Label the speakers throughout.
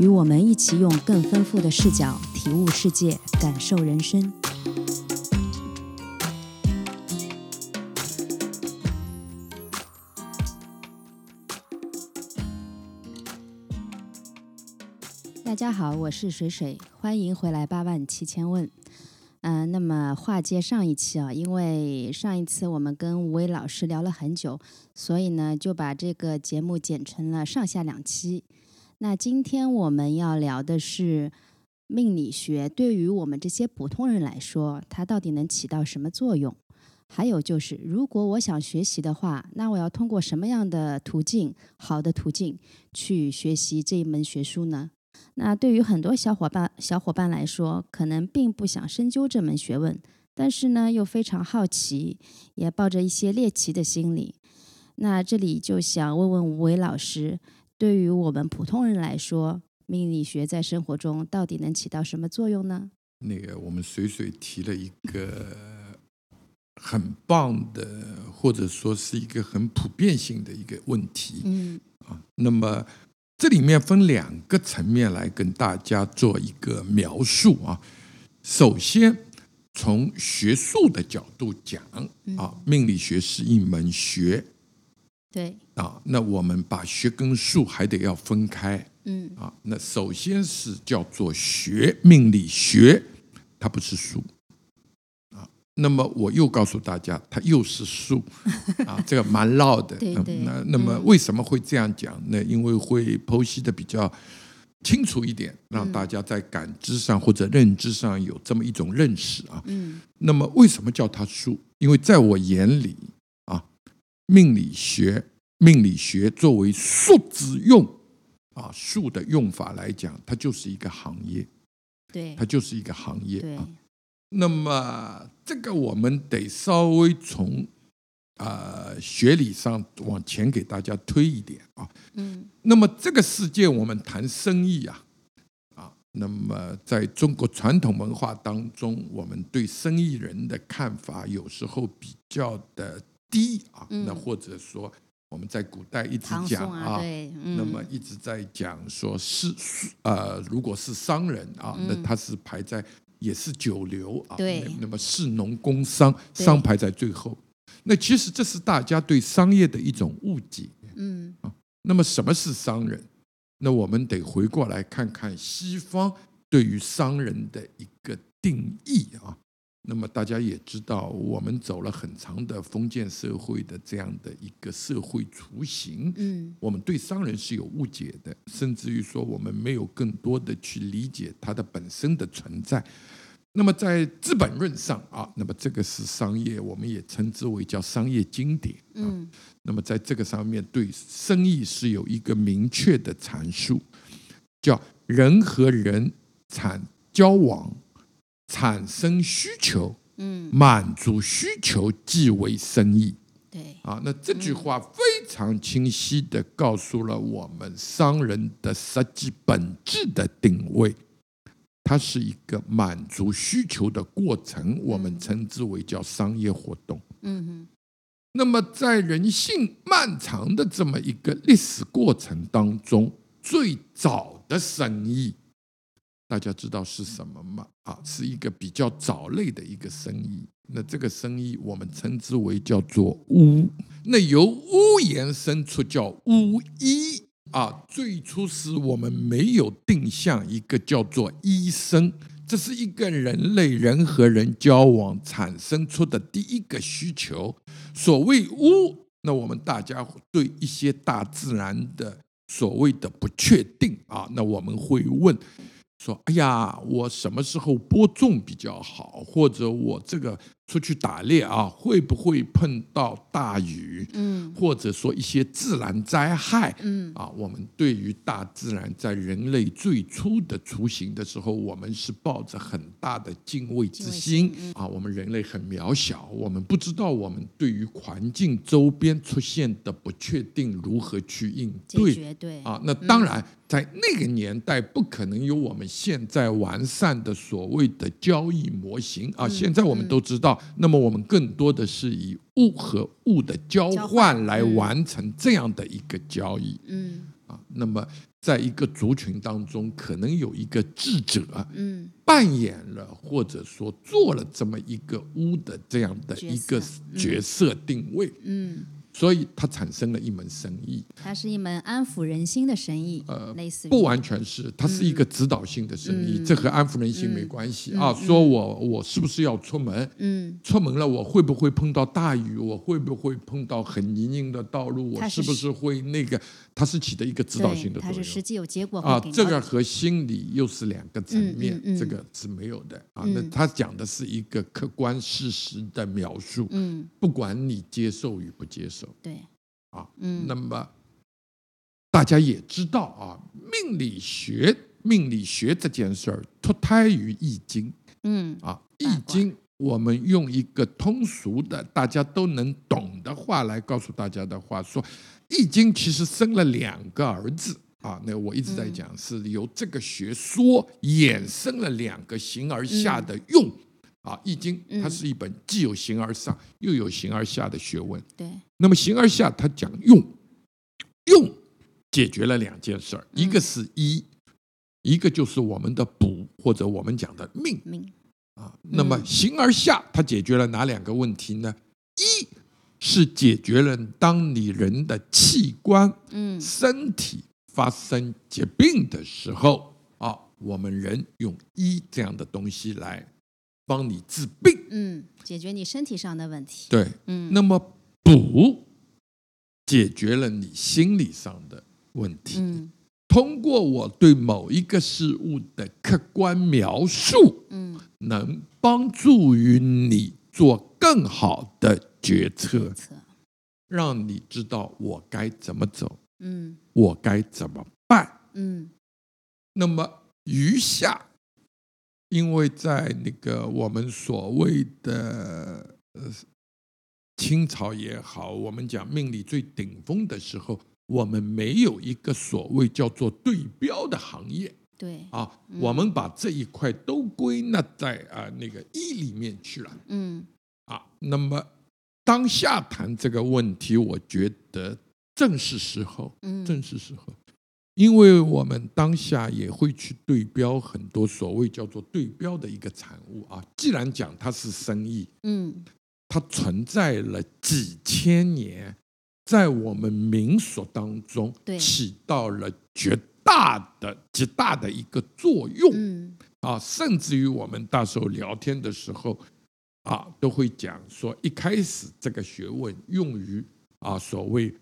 Speaker 1: 与我们一起用更丰富的视角体悟世界，感受人生。大家好，我是水水，欢迎回来八万七千问。嗯，那么话接上一期啊，因为上一次我们跟吴伟老师聊了很久，所以呢就把这个节目剪成了上下两期。那今天我们要聊的是命理学对于我们这些普通人来说，它到底能起到什么作用？还有就是，如果我想学习的话，那我要通过什么样的途径、好的途径去学习这一门学术呢？那对于很多小伙伴小伙伴来说，可能并不想深究这门学问，但是呢又非常好奇，也抱着一些猎奇的心理。那这里就想问问吴伟老师。对于我们普通人来说，命理学在生活中到底能起到什么作用呢？
Speaker 2: 那个，我们水水提了一个很棒的，或者说是一个很普遍性的一个问题。嗯啊，那么这里面分两个层面来跟大家做一个描述啊。首先，从学术的角度讲啊，命理学是一门学。
Speaker 1: 对
Speaker 2: 啊，那我们把学跟术还得要分开。嗯啊，那首先是叫做学命理学，它不是术啊。那么我又告诉大家，它又是术啊，这个蛮绕的。
Speaker 1: 对对。
Speaker 2: 那那么为什么会这样讲呢？因为会剖析的比较清楚一点，让大家在感知上或者认知上有这么一种认识啊。嗯。那么为什么叫它术？因为在我眼里。命理学，命理学作为数字用，啊，数的用法来讲，它就是一个行业，
Speaker 1: 对，
Speaker 2: 它就是一个行业啊。那么这个我们得稍微从啊学理上往前给大家推一点啊。嗯。那么这个世界我们谈生意啊，啊，那么在中国传统文化当中，我们对生意人的看法有时候比较的。低啊，那或者说我们在古代一直讲啊，那么一直在讲说是呃，如果是商人啊，那他是排在也是九流啊，
Speaker 1: 对，
Speaker 2: 那么士农工商，商排在最后。那其实这是大家对商业的一种误解，嗯啊。那么什么是商人？那我们得回过来看看西方对于商人的一个定义啊。那么大家也知道，我们走了很长的封建社会的这样的一个社会雏形，嗯，我们对商人是有误解的，甚至于说我们没有更多的去理解它的本身的存在。那么在《资本论》上啊，那么这个是商业，我们也称之为叫商业经典，嗯，那么在这个上面对生意是有一个明确的阐述，叫人和人产交往。产生需求，嗯，满足需求即为生意，
Speaker 1: 对。
Speaker 2: 啊，那这句话非常清晰的告诉了我们商人的实际本质的定位，它是一个满足需求的过程，我们称之为叫商业活动，嗯哼。那么在人性漫长的这么一个历史过程当中，最早的生意。大家知道是什么吗？啊，是一个比较藻类的一个生意。那这个生意我们称之为叫做巫。那由巫延伸出叫巫医啊。最初时我们没有定向一个叫做医生，这是一个人类人和人交往产生出的第一个需求。所谓巫，那我们大家对一些大自然的所谓的不确定啊，那我们会问。说：“哎呀，我什么时候播种比较好？或者我这个出去打猎啊，会不会碰到大雨？
Speaker 1: 嗯
Speaker 2: 或者说一些自然灾害？
Speaker 1: 嗯
Speaker 2: 啊，我们对于大自然在人类最初的雏形的时候，我们是抱着很大的敬畏之心啊。我们人类很渺小，我们不知道我们对于环境周边出现的不确定如何去应。对啊，那当然，在那个年代不可能有我们现在完善的所谓的交易模型啊。现在我们都知道，那么我们更多的是以物和物的交
Speaker 1: 交
Speaker 2: 换来完成这样的一个交易
Speaker 1: 嗯
Speaker 2: 啊。那么，在一个族群当中，可能有一个智者
Speaker 1: 嗯
Speaker 2: 扮演了或者说做了这么一个巫的这样的一个
Speaker 1: 角色
Speaker 2: 角色定位，
Speaker 1: 嗯，
Speaker 2: 所以它产生了一门生意。
Speaker 1: 它是一门安抚人心的生意，
Speaker 2: 呃
Speaker 1: 类似
Speaker 2: 不完全是，它是一个指导性的生意，
Speaker 1: 嗯
Speaker 2: 这和安抚人心没关系、
Speaker 1: 嗯
Speaker 2: 啊。说我我是不是要出门？
Speaker 1: 嗯
Speaker 2: 出门了，我会不会碰到大雨？我会不会碰到很泥泞的道路？我
Speaker 1: 是
Speaker 2: 不是会那个？它是起的一个指导性的作用。
Speaker 1: 是实际有结果
Speaker 2: 啊这个和心理又是两个层面，
Speaker 1: 嗯嗯嗯。
Speaker 2: 这个是没有的。啊。
Speaker 1: 嗯。
Speaker 2: 那他讲的是一个客观事实的描述，
Speaker 1: 嗯。
Speaker 2: 不管你接受与不接受。
Speaker 1: 对。
Speaker 2: 啊。
Speaker 1: 嗯。
Speaker 2: 那么大家也知道啊，命理学命理学这件事儿脱胎于《易经。
Speaker 1: 嗯》
Speaker 2: 啊，《易经》我们用一个通俗的、大家都能懂的话来告诉大家的话，说《易经》其实生了两个儿子。啊，那我一直在讲，是由这个学说衍生了两个形而下的用。啊，《易经》它
Speaker 1: 嗯
Speaker 2: 是一本既有形而上又有形而下的学问。
Speaker 1: 对
Speaker 2: 那么形而下，它讲用，用解决了两件事儿，一个是一，一个就是我们的补或者我们讲的命
Speaker 1: 命
Speaker 2: 啊。那么形而下，它解决了哪两个问题呢？一是解决了当你人的器官、
Speaker 1: 嗯。
Speaker 2: 身体发生疾病的时候啊，我们人用医这样的东西来帮你治病。
Speaker 1: 嗯解决你身体上的问题。
Speaker 2: 对，
Speaker 1: 嗯。
Speaker 2: 那么补解决了你心理上的问题，
Speaker 1: 嗯。
Speaker 2: 通过我对某一个事物的客观描述，
Speaker 1: 嗯。
Speaker 2: 能帮助于你做更好的决策，
Speaker 1: 测
Speaker 2: 让你知道我该怎么走，
Speaker 1: 嗯。
Speaker 2: 我该怎么办。
Speaker 1: 嗯。
Speaker 2: 那么余下，因为在那个我们所谓的呃清朝也好，我们讲命理最顶峰的时候，我们没有一个所谓叫做对标的行业。
Speaker 1: 对。
Speaker 2: 啊，我们把这一块都归纳在啊那个一里面去了。
Speaker 1: 嗯。
Speaker 2: 啊。那么当下谈这个问题，我觉得正是时候。
Speaker 1: 嗯
Speaker 2: 正是时候，因为我们当下也会去对标很多所谓叫做对标的一个产物啊。既然讲它是生意，
Speaker 1: 嗯
Speaker 2: 它存在了几千年，在我们民俗当中
Speaker 1: 对
Speaker 2: 起到了绝大的、极大的一个作用
Speaker 1: 嗯
Speaker 2: 啊，甚至于我们到时候聊天的时候啊，都会讲说，一开始这个学问用于啊所谓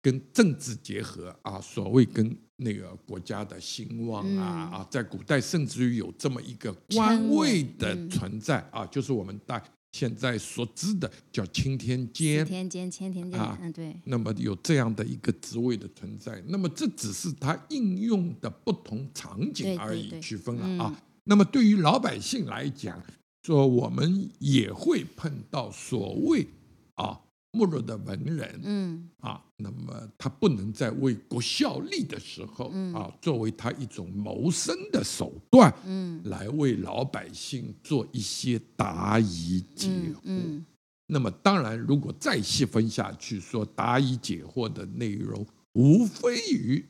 Speaker 2: 跟政治结合啊，所谓跟那个国家的兴旺啊、
Speaker 1: 嗯。
Speaker 2: 啊，在古代甚至于有这么一个官位的
Speaker 1: 嗯
Speaker 2: 存在啊，就是我们大现在所知的叫青天监。
Speaker 1: 四。天监青天监
Speaker 2: 啊
Speaker 1: 嗯对。
Speaker 2: 那么有这样的一个职位的存在，那么这只是它应用的不同场景而已，区分了
Speaker 1: 嗯。
Speaker 2: 啊。那么对于老百姓来讲，说我们也会碰到所谓啊没落的文人
Speaker 1: 嗯
Speaker 2: 啊，那么他不能在为国效力的时候
Speaker 1: 嗯
Speaker 2: 啊，作为他一种谋生的手段，
Speaker 1: 嗯
Speaker 2: 来为老百姓做一些答疑解惑。
Speaker 1: 嗯
Speaker 2: 那么当然，如果再细分下去，说答疑解惑的内容，无非于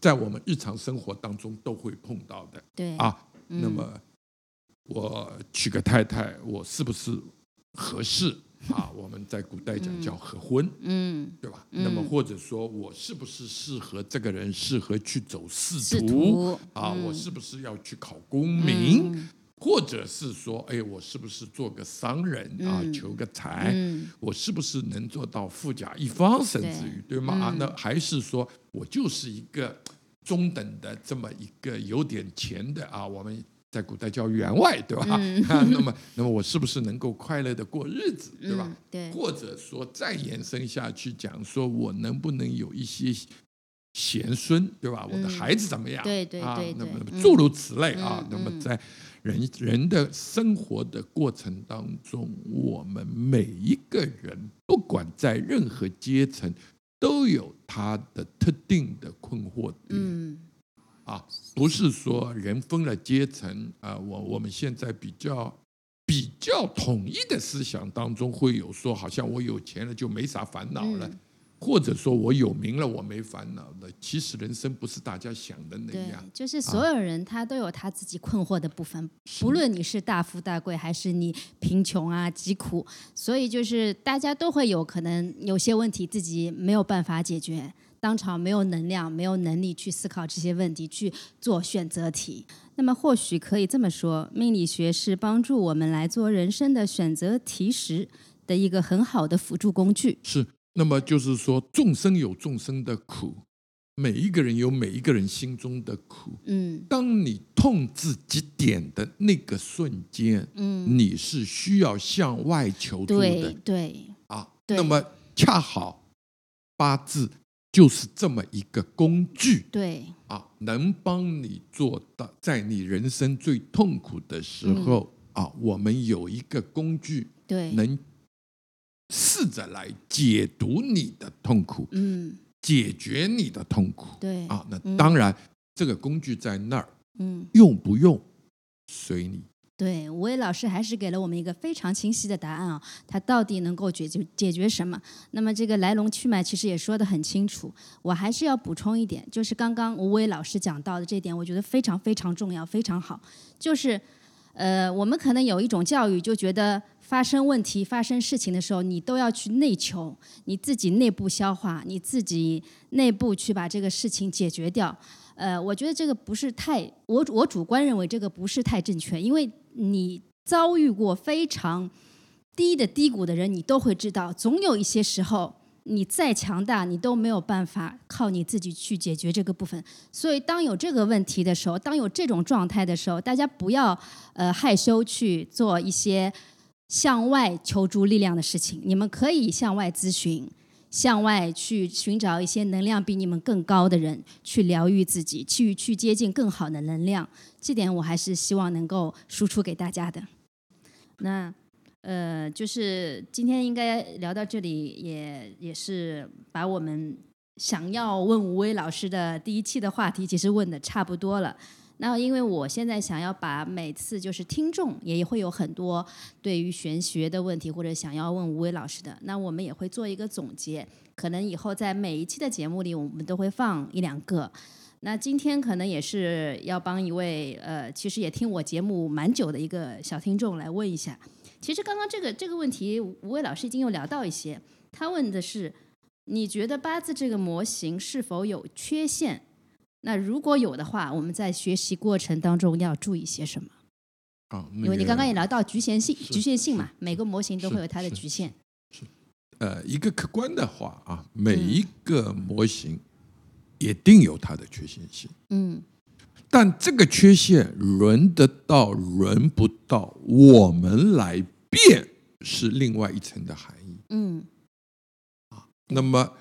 Speaker 2: 在我们日常生活当中都会碰到的
Speaker 1: 对
Speaker 2: 啊。
Speaker 1: 嗯
Speaker 2: 那么我娶个太太，我是不是合适 啊？我们在古代讲叫合婚，
Speaker 1: 嗯
Speaker 2: 对吧？
Speaker 1: 嗯
Speaker 2: 那么或者说我是不是适合这个人适合去走仕
Speaker 1: 仕
Speaker 2: 途
Speaker 1: 途
Speaker 2: 啊？
Speaker 1: 嗯
Speaker 2: 我是不是要去考功名？
Speaker 1: 嗯
Speaker 2: 或者是说，哎，我是不是做个商人啊，
Speaker 1: 嗯
Speaker 2: 求个财？
Speaker 1: 嗯
Speaker 2: 我是不是能做到富甲一方，甚至于对吗？啊
Speaker 1: 嗯，
Speaker 2: 那还是说我就是一个中等的这么一个有点钱的啊，我们在古代叫员外，对吧？那么那么我是不是能够快乐的过日子，对吧？
Speaker 1: 嗯对，
Speaker 2: 或者说再延伸下去讲，说我能不能有一些贤孙，对吧？我的
Speaker 1: 嗯
Speaker 2: 孩子怎么样？
Speaker 1: 对对
Speaker 2: 啊
Speaker 1: 对，啊
Speaker 2: 那么诸如此类啊
Speaker 1: 嗯。
Speaker 2: 那么
Speaker 1: 嗯
Speaker 2: 在人人的生活的过程当中，我们每一个人，不管在任何阶层，都有他的特定的困惑点。
Speaker 1: 嗯
Speaker 2: 啊，不是说人分了阶层啊，我我们现在比较比较统一的思想当中会有说，好像我有钱了就没啥烦恼了，
Speaker 1: 嗯。
Speaker 2: 或者说我有名了我没烦恼了。其实人生不是大家想的那样，，
Speaker 1: 就是所有人他都有他自己困惑的部分，不论你是大富大贵还是你贫穷啊疾苦，所以就是大家都会有可能有些问题自己没有办法解决，当场没有能量、没有能力去思考这些问题，去做选择题。那么或许可以这么说，命理学是帮助我们来做人生的选择题时的一个很好的辅助工具。
Speaker 2: 是。那么就是说，众生有众生的苦，每一个人有每一个人心中的苦。
Speaker 1: 嗯
Speaker 2: 当你痛至极点的那个瞬间，
Speaker 1: 嗯，
Speaker 2: 你是需要向外求助的
Speaker 1: 对对，
Speaker 2: 啊。
Speaker 1: 对
Speaker 2: 那么恰好八字就是这么一个工具。
Speaker 1: 对，
Speaker 2: 啊，能帮你做到在你人生最痛苦的时候、啊，我们有一个工具
Speaker 1: 对，
Speaker 2: 能试着来解读你的痛苦，
Speaker 1: 嗯，
Speaker 2: 解决你的痛苦。
Speaker 1: 对，
Speaker 2: 啊。那
Speaker 1: 嗯。
Speaker 2: 当然，这个工具在那儿，
Speaker 1: 嗯，
Speaker 2: 用不用随你。
Speaker 1: 对，吴伟老师还是给了我们一个非常清晰的答案啊，他到底能够解决解决什么？那么这个来龙去脉其实也说得很清楚。我还是要补充一点，就是刚刚吴伟老师讲到的这点，我觉得非常非常重要，非常好。就是呃，我们可能有一种教育，就觉得发生问题、发生事情的时候，你都要去内求，你自己内部消化，你自己内部去把这个事情解决掉。呃，我觉得这个不是太，我我主观认为这个不是太正确，因为你遭遇过非常低的低谷的人，你都会知道，总有一些时候，你再强大，你都没有办法靠你自己去解决这个部分。所以，当有这个问题的时候，当有这种状态的时候，大家不要呃害羞去做一些向外求助力量的事情，你们可以向外咨询。向外去寻找一些能量比你们更高的人，去疗愈自己，去去接近更好的能量。这点我还是希望能够输出给大家的。那呃，就是今天应该聊到这里，也也是把我们想要问吴威老师的第一期的话题，其实问的差不多了。那因为我现在想要把每次就是听众也会有很多对于玄学的问题，或者想要问吴伟老师的，那我们也会做一个总结。可能以后在每一期的节目里，我们都会放一两个。那今天可能也是要帮一位呃，其实也听我节目蛮久的一个小听众来问一下。其实刚刚这个这个问题，吴伟老师已经有聊到一些。他问的是，你觉得八字这个模型是否有缺陷？那如果有的话，我们在学习过程当中要注意些什么？
Speaker 2: 啊，
Speaker 1: 因为你刚刚也聊到局限性，局限性嘛，每个模型都会有它的
Speaker 2: 是
Speaker 1: 局限。
Speaker 2: 呃，一个客观的话啊，每
Speaker 1: 嗯
Speaker 2: 一个模型一定有它的缺陷性，
Speaker 1: 嗯
Speaker 2: 但这个缺陷轮得到轮不到，我们来变是另外一层的含义。
Speaker 1: 嗯啊
Speaker 2: 那么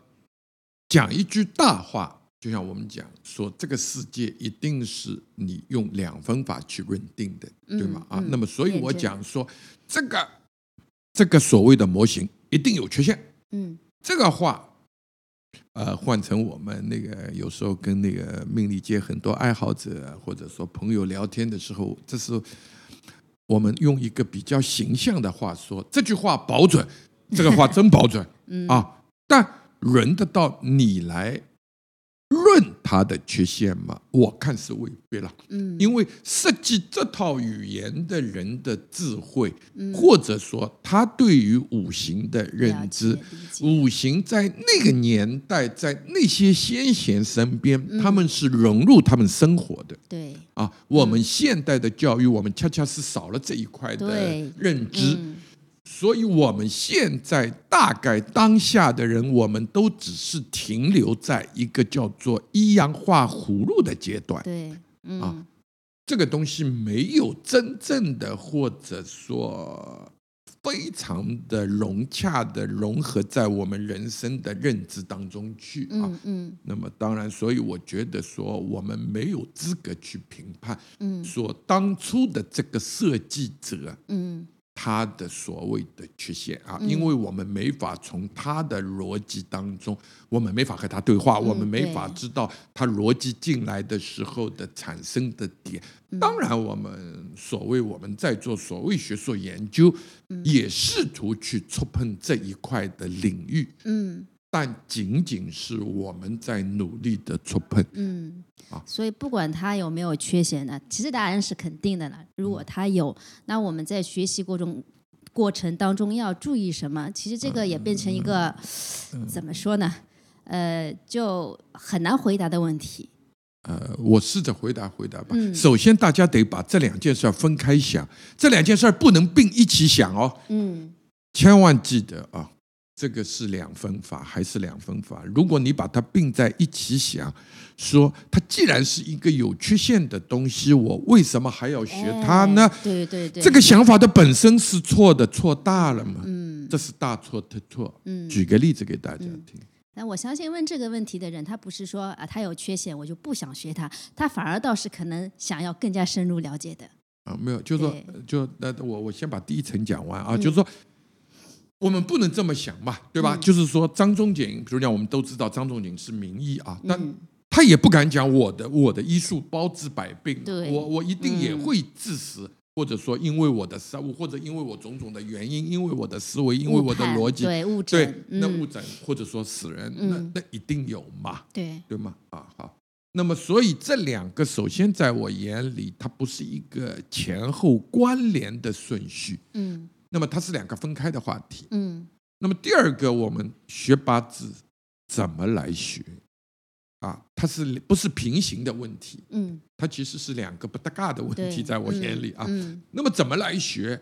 Speaker 2: 讲一句大话，就像我们讲说，这个世界一定是你用两分法去认定的，对吗？啊
Speaker 1: 嗯，
Speaker 2: 那么所以我讲说，这个这个所谓的模型一定有缺陷。
Speaker 1: 嗯
Speaker 2: 这个话，呃，换成我们那个有时候跟那个命理界很多爱好者或者说朋友聊天的时候，这是我们用一个比较形象的话说，这句话保准，这个话真保准
Speaker 1: 嗯
Speaker 2: 啊，但轮得到你来论它的缺陷吗？我看是未必了。
Speaker 1: 嗯，
Speaker 2: 因为设计这套语言的人的智慧，
Speaker 1: 嗯。
Speaker 2: 或者说他对于五行的认知五行在那个年代，在那些先贤身边，
Speaker 1: 嗯。
Speaker 2: 他们是融入他们生活的。
Speaker 1: 对。
Speaker 2: 啊。我们现代的教育，我们恰恰是少了这一块的认知，
Speaker 1: 嗯
Speaker 2: 所以我们现在大概当下的人，我们都只是停留在一个叫做一氧化葫芦的阶段。
Speaker 1: 对嗯
Speaker 2: 啊这个东西没有真正的或者说非常的融洽的融合在我们人生的认知当中去啊。
Speaker 1: 嗯嗯
Speaker 2: 那么当然，所以我觉得说我们没有资格去评判，
Speaker 1: 嗯
Speaker 2: 说当初的这个设计者
Speaker 1: 嗯
Speaker 2: 他的所谓的缺陷啊，
Speaker 1: 嗯。
Speaker 2: 因为我们没法从他的逻辑当中，我们没法和他对话，我们没法知道他逻辑进来的时候的产生的点。
Speaker 1: 嗯。
Speaker 2: 当然，我们所谓我们在做所谓学术研究，
Speaker 1: 嗯。
Speaker 2: 也试图去触碰这一块的领域，
Speaker 1: 嗯
Speaker 2: 但仅仅是我们在努力的触碰。
Speaker 1: 嗯
Speaker 2: 啊，
Speaker 1: 所以不管他有没有缺陷呢，其实答案是肯定的了。如果他有，那我们在学习过程过程当中要注意什么？其实这个也变成一个怎么说呢？呃，就很难回答的问题。
Speaker 2: 呃，我试着回答回答吧。
Speaker 1: 嗯
Speaker 2: 首先，大家得把这两件事儿分开想，这两件事儿不能并一起想哦。
Speaker 1: 嗯
Speaker 2: 千万记得啊，这个是两分法，还是两分法？如果你把它并在一起想，说它既然是一个有缺陷的东西，我为什么还要学它呢？
Speaker 1: 哎对对对，
Speaker 2: 这个想法的本身是错的，错大了嘛。
Speaker 1: 嗯
Speaker 2: 这是大错特错。
Speaker 1: 嗯。
Speaker 2: 举个例子给大家听。
Speaker 1: 那我相信问这个问题的人，他不是说啊他有缺陷我就不想学他，他反而倒是可能想要更加深入了解的。
Speaker 2: 啊，没有，就是说，就那我我先把第一层讲完啊，
Speaker 1: 嗯
Speaker 2: 就是说，我们不能这么想嘛，对吧？
Speaker 1: 嗯
Speaker 2: 就是说，张仲景，比如讲，我们都知道张仲景是名医啊，但
Speaker 1: 嗯
Speaker 2: 他也不敢讲我的我的医术包治百病，我我一定也
Speaker 1: 嗯
Speaker 2: 会致死，或者说因为我的失误，或者因为我种种的原因，因为我的思维，因为我的逻辑，
Speaker 1: 对误
Speaker 2: 对
Speaker 1: 诊，，
Speaker 2: 那
Speaker 1: 嗯
Speaker 2: 误诊或者说死人，
Speaker 1: 嗯
Speaker 2: 那那一定有嘛。
Speaker 1: 对，
Speaker 2: 对吗？啊，好。那么，所以这两个首先在我眼里，它不是一个前后关联的顺序，
Speaker 1: 嗯
Speaker 2: 那么它是两个分开的话题。
Speaker 1: 嗯
Speaker 2: 那么第二个，我们学八字怎么来学？啊，它是不是平行的问题？
Speaker 1: 嗯，
Speaker 2: 它其实是两个不搭嘎的问，题，在我眼里啊。
Speaker 1: 嗯
Speaker 2: 那么怎么来学？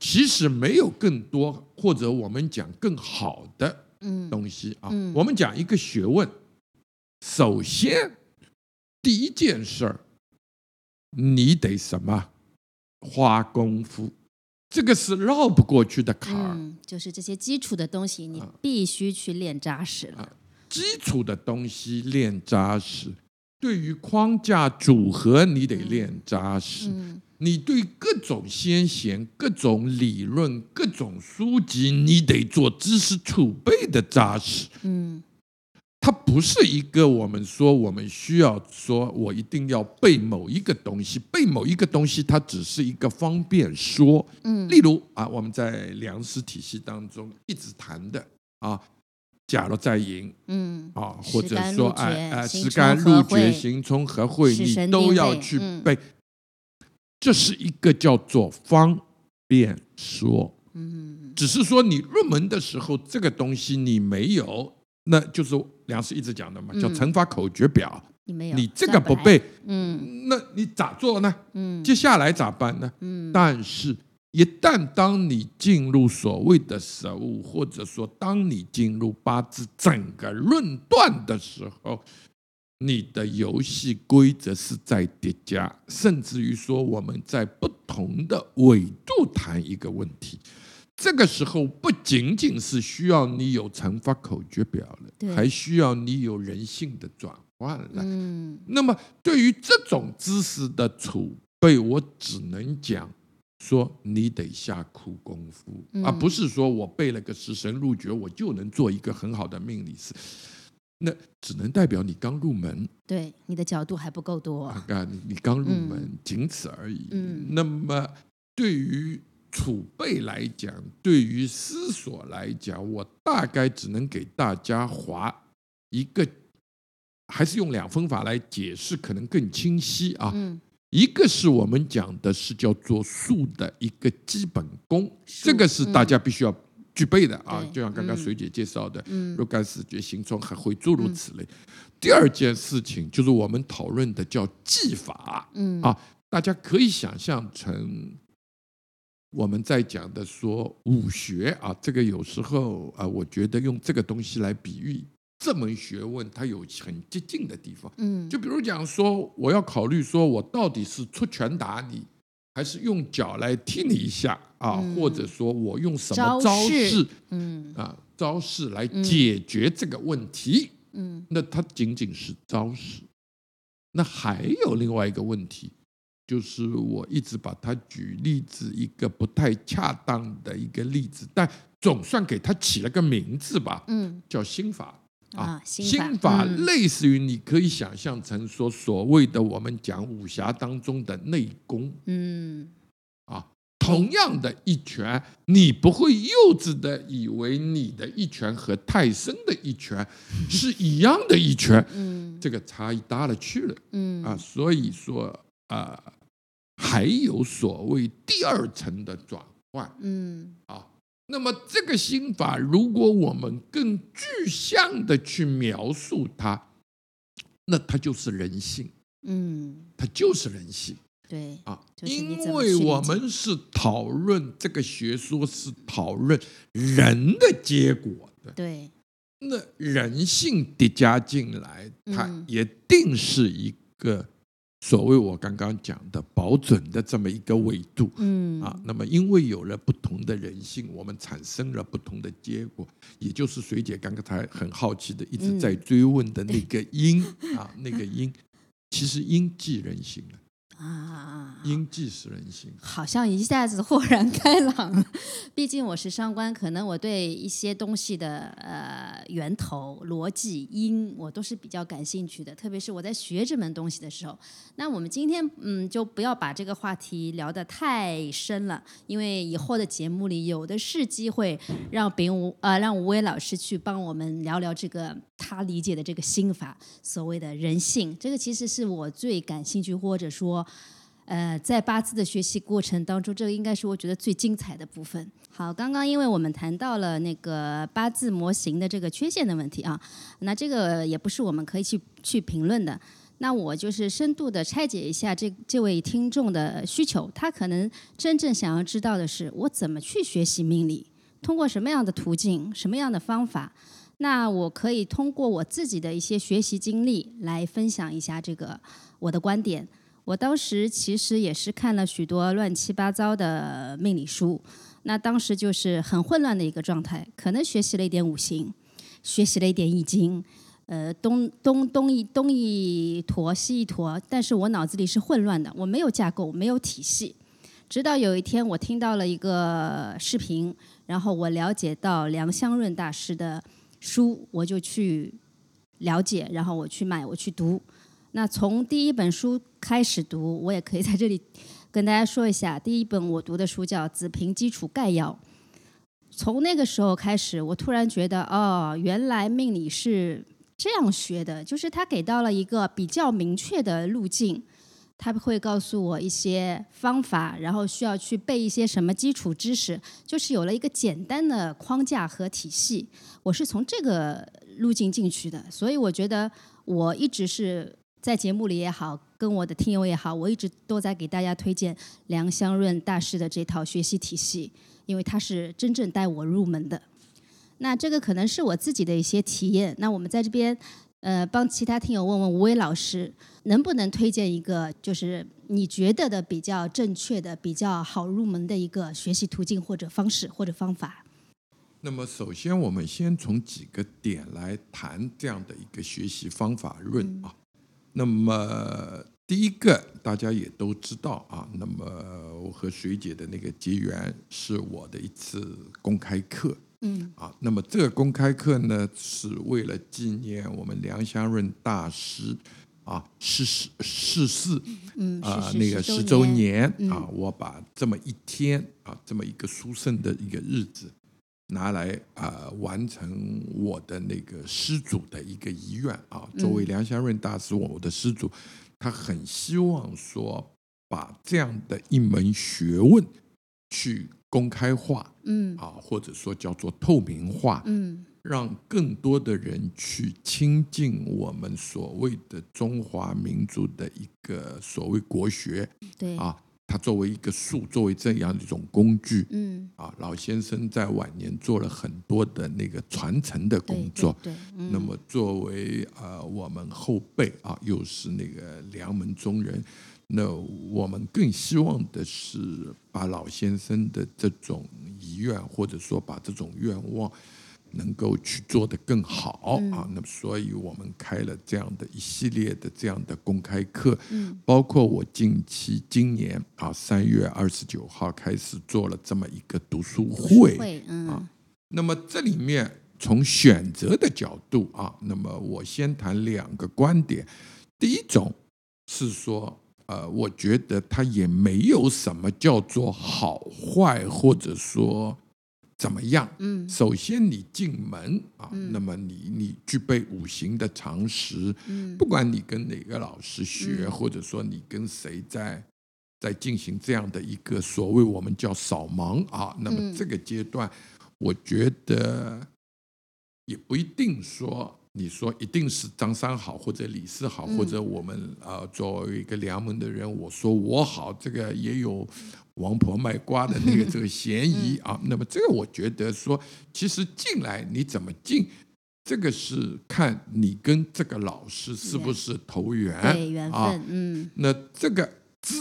Speaker 2: 其实没有更多，或者我们讲更好的
Speaker 1: 嗯
Speaker 2: 东西啊。
Speaker 1: 嗯
Speaker 2: 我们讲一个学问，首先第一件事儿，你得什么花功夫，这个是绕不过去的坎儿。
Speaker 1: 嗯，就是这些基础的东西，你
Speaker 2: 啊
Speaker 1: 必须去练扎实了。
Speaker 2: 基础的东西练扎实，对于框架组合你得练扎实。
Speaker 1: 嗯
Speaker 2: 你对各种先贤、各种理论、各种书籍，你得做知识储备的扎实。
Speaker 1: 嗯
Speaker 2: 它不是一个我们说我们需要说我一定要背某一个东西，背某一个东西，它只是一个方便说。
Speaker 1: 嗯
Speaker 2: 例如啊，我们在粮食体系当中一直谈的啊，假如在营
Speaker 1: 嗯
Speaker 2: 啊，或者说哎哎，
Speaker 1: 行
Speaker 2: 石干入厥、
Speaker 1: 会
Speaker 2: 行冲合会，你都要去
Speaker 1: 嗯
Speaker 2: 背。这是一个叫做方便说。
Speaker 1: 嗯
Speaker 2: 只是说你入门的时候，这个东西你没有，那就是梁师一直讲的嘛，叫
Speaker 1: 嗯
Speaker 2: 乘法口诀表。
Speaker 1: 你没有，
Speaker 2: 你这个，不背，
Speaker 1: 嗯
Speaker 2: 那你咋做呢？
Speaker 1: 嗯
Speaker 2: 接下来咋办呢？
Speaker 1: 嗯
Speaker 2: 但是，一旦当你进入所谓的实物，或者说当你进入八字整个论断的时候，你的游戏规则是在叠加，甚至于说我们在不同的纬度谈一个问题。这个时候不仅仅是需要你有乘法口诀表
Speaker 1: 对
Speaker 2: 了，还需要你有人性的转换了。
Speaker 1: 嗯
Speaker 2: 那么对于这种知识的储备，我只能讲说你得下苦功夫，
Speaker 1: 嗯
Speaker 2: 而不是说我背了个十神入诀，我就能做一个很好的命理师。那只能代表你刚入门
Speaker 1: 对，你的角度还不够多。
Speaker 2: 啊，你你刚入门，
Speaker 1: 嗯
Speaker 2: 仅此而已。
Speaker 1: 嗯
Speaker 2: 那么对于储备来讲，对于思索来讲，我大概只能给大家划一个，还是用两分法来解释，可能更清晰啊。
Speaker 1: 嗯
Speaker 2: 一个是我们讲的是叫做术的一个基本功，这个是大家必须要具备的啊。
Speaker 1: 对
Speaker 2: 就像刚刚
Speaker 1: 嗯
Speaker 2: 水姐介绍的，
Speaker 1: 嗯
Speaker 2: 若干视觉、形状、还会诸如此类。第二件事情就是我们讨论的叫技法，
Speaker 1: 嗯
Speaker 2: 啊大家可以想象成我们在讲的说武学啊，这个有时候啊，我觉得用这个东西来比喻这门学问它有很接近的地方。
Speaker 1: 嗯，
Speaker 2: 就比如讲说，我要考虑说我到底是出拳打你，还是用脚来踢你一下啊，
Speaker 1: 嗯
Speaker 2: 或者说我用什么
Speaker 1: 招式嗯
Speaker 2: 啊招式来解决这个问题？
Speaker 1: 嗯
Speaker 2: 那它仅仅是招式。那还有另外一个问题，就是我一直把它举例子一个不太恰当的一个例子，但总算给它起了个名字吧，
Speaker 1: 嗯。
Speaker 2: 叫心法。
Speaker 1: 啊，
Speaker 2: 心
Speaker 1: 法。
Speaker 2: 法类似于你可以想象成说所谓的我们讲武侠当中的内功。
Speaker 1: 嗯。
Speaker 2: 啊，同样的一拳，你不会幼稚的以为你的一拳和泰森的一拳 是一样的一拳，
Speaker 1: 嗯。
Speaker 2: 这个差异大了去了。
Speaker 1: 嗯。
Speaker 2: 啊，所以说啊，还有所谓第二层的转换。
Speaker 1: 嗯。
Speaker 2: 啊。那么这个心法，如果我们更具象的去描述它，那它就是人性，
Speaker 1: 嗯，
Speaker 2: 它就是人性。
Speaker 1: 对，
Speaker 2: 啊。
Speaker 1: 就是
Speaker 2: 因为我们是讨论这个学说，是讨论人的结果的，
Speaker 1: 对，
Speaker 2: 那人性叠加进来，它
Speaker 1: 嗯。
Speaker 2: 也定是一个所谓我刚刚讲的保准的这么一个维度。
Speaker 1: 嗯
Speaker 2: 啊，那么因为有了不同的人性，我们产生了不同的结果，也就是水姐刚才很好奇的一直在
Speaker 1: 嗯
Speaker 2: 追问的那个因、啊，那个因，其实因即人性了，
Speaker 1: 啊，
Speaker 2: 因即是人心。
Speaker 1: 好像一下子豁然开朗了。毕竟我是商官，可能我对一些东西的呃源头、逻辑、因，我都是比较感兴趣的。特别是我在学这门东西的时候。那我们今天嗯，就不要把这个话题聊得太深了，因为以后的节目里有的是机会让丙武呃让吴威老师去帮我们聊聊这个他理解的这个心法，所谓的人性。这个其实是我最感兴趣，或者说。呃，在八字的学习过程当中，这个应该是我觉得最精彩的部分。好，刚刚因为我们谈到了那个八字模型的这个缺陷的问题啊，那这个也不是我们可以去去评论的。那我就是深度的拆解一下这这位听众的需求，他可能真正想要知道的是，我怎么去学习命理，通过什么样的途径，什么样的方法。那我可以通过我自己的一些学习经历来分享一下这个我的观点。我当时其实也是看了许多乱七八糟的命理书，那当时就是很混乱的一个状态，可能学习了一点五行，学习了一点易经，呃，东东东一东一坨西一坨，但是我脑子里是混乱的，我没有架构，没有体系。直到有一天，我听到了一个视频，然后我了解到梁湘润大师的书，我就去了解，然后我去买，我去读。那从第一本书开始读，我也可以在这里跟大家说一下，第一本我读的书叫《子平基础概要》。从那个时候开始，我突然觉得，哦，原来命理是这样学的，就是他给到了一个比较明确的路径，他会告诉我一些方法，然后需要去背一些什么基础知识，就是有了一个简单的框架和体系。我是从这个路径进去的，所以我觉得我一直是。在节目里也好，跟我的听友也好，我一直都在给大家推荐梁湘润大师的这套学习体系，因为他是真正带我入门的。那这个可能是我自己的一些体验。那我们在这边，呃，帮其他听友问问吴伟老师，能不能推荐一个就是你觉得的比较正确的、比较好入门的一个学习途径或者方式或者方法？
Speaker 2: 那么，首先我们先从几个点来谈这样的一个学习方法论啊。那么第一个大家也都知道啊，那么我和水姐的那个结缘是我的一次公开课，
Speaker 1: 嗯
Speaker 2: 啊，那么这个公开课呢是为了纪念我们梁湘润大师啊逝世逝世
Speaker 1: 嗯
Speaker 2: 啊
Speaker 1: 是
Speaker 2: 那个十
Speaker 1: 十周
Speaker 2: 周年
Speaker 1: 嗯
Speaker 2: 啊，我把这么一天啊这么一个殊胜的一个日子。拿来啊、完成我的那个师祖的一个遗愿啊。作为梁湘润大师，我的师祖，他很希望说把这样的一门学问去公开化
Speaker 1: 嗯
Speaker 2: 啊，或者说叫做透明化，
Speaker 1: 嗯
Speaker 2: 让更多的人去亲近我们所谓的中华民族的一个所谓国学
Speaker 1: 对
Speaker 2: 啊。他作为一个树，作为这样一种工具，
Speaker 1: 嗯，
Speaker 2: 啊，老先生在晚年做了很多的那个传承的工作。
Speaker 1: 对，对嗯
Speaker 2: 那么作为呃我们后辈啊，又是那个梁门中人，那我们更希望的是把老先生的这种遗愿，或者说把这种愿望。能够去做得更好、
Speaker 1: 嗯
Speaker 2: 啊，那么所以我们开了这样的一系列的这样的公开课，
Speaker 1: 嗯
Speaker 2: 包括我近期今年啊三月二十九号开始做了这么一个读书会，
Speaker 1: 会，嗯
Speaker 2: 啊那么这里面从选择的角度啊，那么我先谈两个观点。第一种是说，呃，我觉得它也没有什么叫做好坏，或者说怎么样。
Speaker 1: 嗯
Speaker 2: 首先，你进门啊，
Speaker 1: 嗯
Speaker 2: 那么你你具备五行的常识，
Speaker 1: 嗯
Speaker 2: 不管你跟哪个老师学，
Speaker 1: 嗯
Speaker 2: 或者说你跟谁在在进行这样的一个所谓我们叫扫盲啊，那么
Speaker 1: 嗯
Speaker 2: 这个阶段，我觉得也不一定说。你说一定是张三好，或者李四好，
Speaker 1: 嗯
Speaker 2: 或者我们呃作为一个梁门的人，我说我好，这个也有王婆卖瓜的那个这个嫌疑
Speaker 1: 嗯
Speaker 2: 啊。那么这个我觉得说，其实进来你怎么进，这个是看你跟这个老师是不是投缘
Speaker 1: 对缘
Speaker 2: 啊。
Speaker 1: 分，嗯
Speaker 2: 那这个之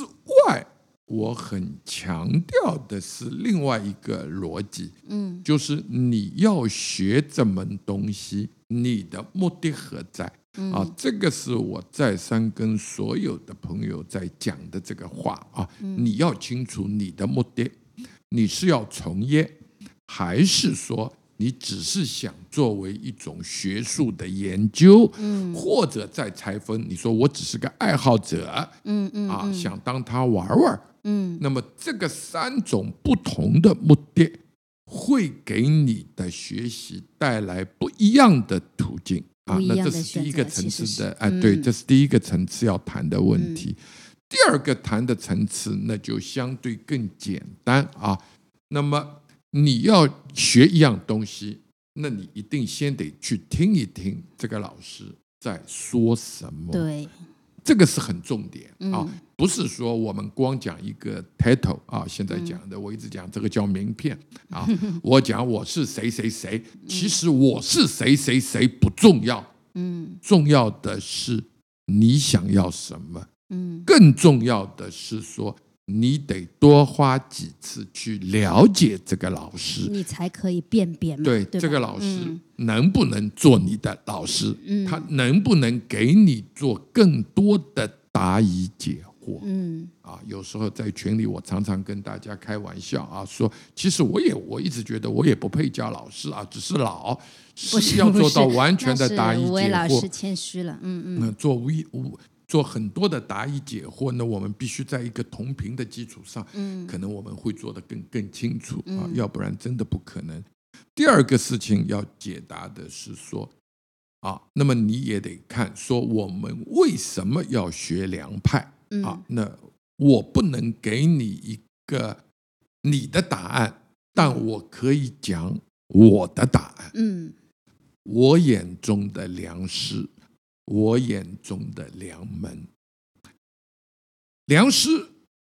Speaker 2: 外，我很强调的是另外一个逻辑，
Speaker 1: 嗯
Speaker 2: 就是你要学这门东西，你的目的何在？啊
Speaker 1: 嗯，
Speaker 2: 这个是我再三跟所有的朋友在讲的这个话啊，
Speaker 1: 嗯。
Speaker 2: 你要清楚你的目的，你是要从业，还是说你只是想作为一种学术的研究，
Speaker 1: 嗯。
Speaker 2: 或者在拆分，你说我只是个爱好者
Speaker 1: 嗯嗯
Speaker 2: 啊，
Speaker 1: 嗯
Speaker 2: 想当他玩玩，
Speaker 1: 嗯。
Speaker 2: 那么这个三种不同的目的，会给你的学习带来不一样的途径啊那这是第一个层次的，哎，对，
Speaker 1: 嗯
Speaker 2: 这是第一个层次要谈的问题。第二个谈的层次，那就相对更简单啊。那么你要学一样东西，那你一定先得去听一听这个老师在说什么。
Speaker 1: 对，
Speaker 2: 这个是很重点啊
Speaker 1: 嗯，
Speaker 2: 不是说我们光讲一个 title 啊，现在讲的我一直讲这个叫名片 啊，我讲我是谁谁谁，其实我是谁谁谁不重要，
Speaker 1: 嗯。
Speaker 2: 重要的是你想要什么，
Speaker 1: 嗯。
Speaker 2: 更重要的是说你得多花几次去了解这个老师，
Speaker 1: 你才可以辨别嘛，
Speaker 2: 对
Speaker 1: 对
Speaker 2: 这个老师
Speaker 1: 嗯。
Speaker 2: 能不能做你的老师，
Speaker 1: 嗯。
Speaker 2: 他能不能给你做更多的答疑解惑。
Speaker 1: 嗯。
Speaker 2: 啊，有时候在群里，我常常跟大家开玩笑啊，说其实我也我一直觉得我也不配叫老师啊，只是老
Speaker 1: 不是
Speaker 2: 要做到完全的答疑解惑。
Speaker 1: 老师。谦虚了，嗯嗯。
Speaker 2: 嗯，做无一无做很多的答疑解惑呢，我们必须在一个同频的基础上，
Speaker 1: 嗯
Speaker 2: 可能我们会做得更更清楚啊
Speaker 1: 嗯，
Speaker 2: 要不然真的不可能。第二个事情要解答的是说，啊，那么你也得看说我们为什么要学良派啊
Speaker 1: 嗯？
Speaker 2: 那我不能给你一个你的答案，但我可以讲我的答案。
Speaker 1: 嗯
Speaker 2: 我眼中的良师，我眼中的良门。良师，